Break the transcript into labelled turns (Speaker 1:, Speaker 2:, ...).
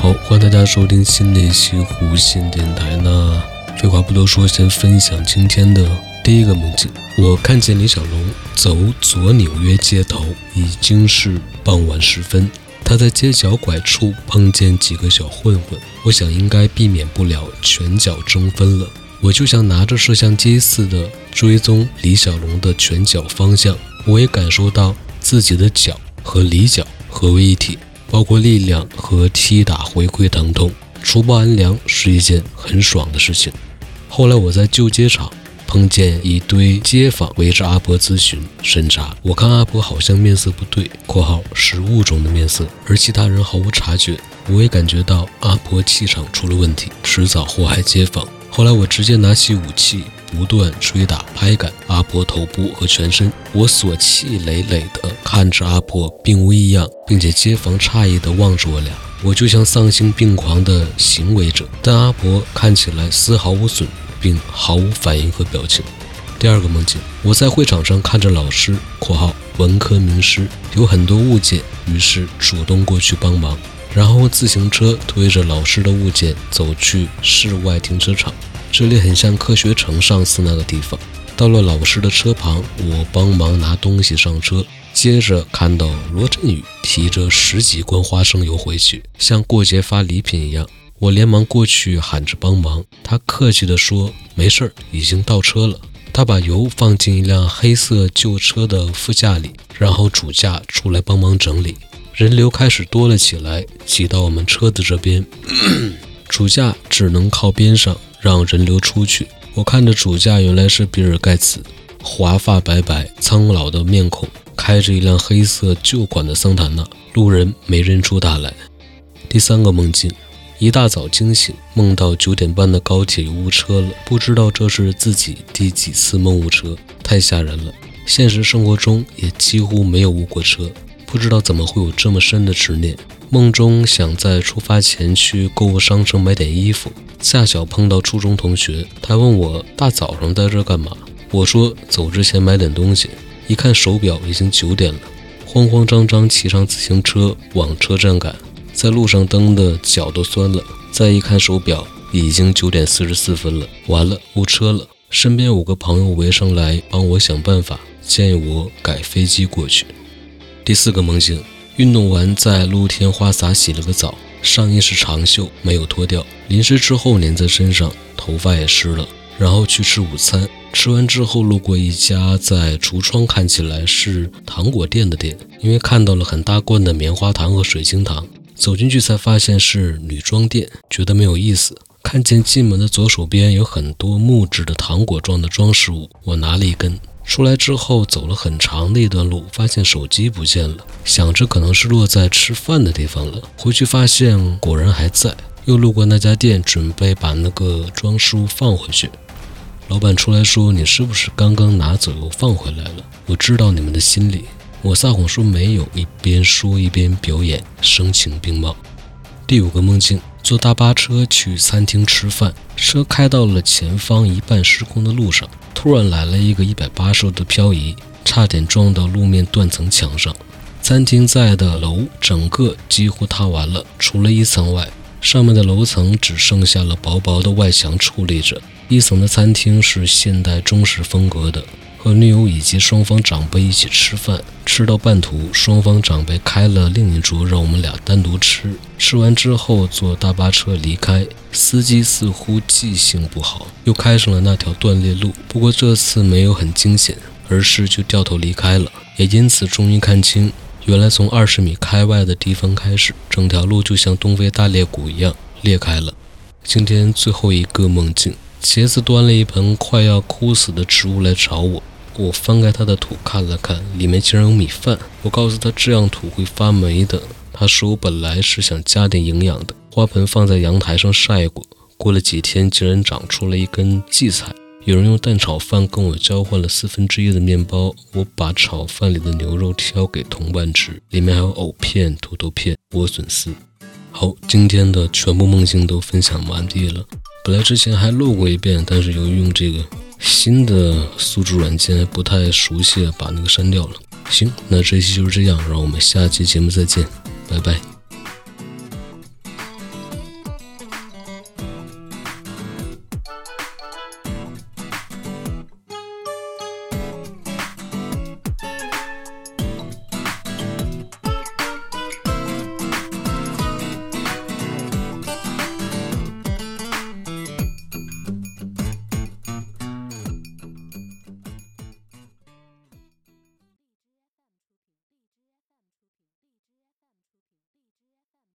Speaker 1: 好，欢迎大家收听新的一期弧线电台。那废话不多说，先分享今天的第一个梦境。我看见李小龙走左纽约街头，已经是傍晚时分。他在街角拐处碰见几个小混混，我想应该避免不了拳脚争分了。我就像拿着摄像机似的追踪李小龙的拳脚方向，我也感受到自己的脚和李脚合为一体。包括力量和踢打回馈疼痛，除暴安良是一件很爽的事情。后来我在旧街场碰见一堆街坊围着阿婆咨询审查，我看阿婆好像面色不对（括号是物种的面色），而其他人毫无察觉。我也感觉到阿婆气场出了问题，迟早祸害街坊。后来我直接拿起武器。不断捶打、拍打阿婆头部和全身，我所气累累地看着阿婆并无异样，并且街坊诧异地望着我俩，我就像丧心病狂的行为者，但阿婆看起来丝毫无损，并毫无反应和表情。第二个梦境，我在会场上看着老师（括号文科名师）有很多物件，于是主动过去帮忙，然后自行车推着老师的物件走去室外停车场。这里很像科学城上次那个地方。到了老师的车旁，我帮忙拿东西上车。接着看到罗振宇提着十几罐花生油回去，像过节发礼品一样。我连忙过去喊着帮忙，他客气地说：“没事儿，已经到车了。”他把油放进一辆黑色旧车的副驾里，然后主驾出来帮忙整理。人流开始多了起来，挤到我们车子这边，主驾只能靠边上。让人流出去。我看着主驾，原来是比尔盖茨，华发白白、苍老的面孔，开着一辆黑色旧款的桑塔纳。路人没认出他来。第三个梦境，一大早惊醒，梦到九点半的高铁误车了，不知道这是自己第几次梦误车，太吓人了。现实生活中也几乎没有误过车，不知道怎么会有这么深的执念。梦中想在出发前去购物商城买点衣服。恰巧碰到初中同学，他问我大早上在这干嘛？我说走之前买点东西。一看手表，已经九点了，慌慌张张骑上自行车往车站赶，在路上蹬的脚都酸了。再一看手表，已经九点四十四分了，完了，误车了。身边五个朋友围上来帮我想办法，建议我改飞机过去。第四个梦境，运动完在露天花洒洗了个澡。上衣是长袖，没有脱掉，淋湿之后粘在身上，头发也湿了。然后去吃午餐，吃完之后路过一家在橱窗看起来是糖果店的店，因为看到了很大罐的棉花糖和水晶糖，走进去才发现是女装店，觉得没有意思。看见进门的左手边有很多木质的糖果状的装饰物，我拿了一根。出来之后走了很长的一段路，发现手机不见了，想着可能是落在吃饭的地方了。回去发现果然还在，又路过那家店，准备把那个装书放回去。老板出来说：“你是不是刚刚拿走又放回来了？”我知道你们的心理，我撒谎说没有，一边说一边表演声情并茂。第五个梦境。坐大巴车去餐厅吃饭，车开到了前方一半时空的路上，突然来了一个一百八十度的漂移，差点撞到路面断层墙上。餐厅在的楼整个几乎塌完了，除了一层外，上面的楼层只剩下了薄薄的外墙矗立着。一层的餐厅是现代中式风格的。和女友以及双方长辈一起吃饭，吃到半途，双方长辈开了另一桌，让我们俩单独吃。吃完之后，坐大巴车离开。司机似乎记性不好，又开上了那条断裂路。不过这次没有很惊险，而是就掉头离开了。也因此终于看清，原来从二十米开外的地方开始，整条路就像东非大裂谷一样裂开了。今天最后一个梦境，茄子端了一盆快要枯死的植物来找我。我翻开他的土看了看，里面竟然有米饭。我告诉他这样土会发霉的。他说我本来是想加点营养的。花盆放在阳台上晒过，过了几天竟然长出了一根荠菜。有人用蛋炒饭跟我交换了四分之一的面包，我把炒饭里的牛肉挑给同伴吃，里面还有藕片、土豆片、莴笋丝。好，今天的全部梦境都分享完毕了。本来之前还录过一遍，但是由于用这个新的宿主软件不太熟悉，把那个删掉了。行，那这期就是这样，让我们下期节目再见，拜拜。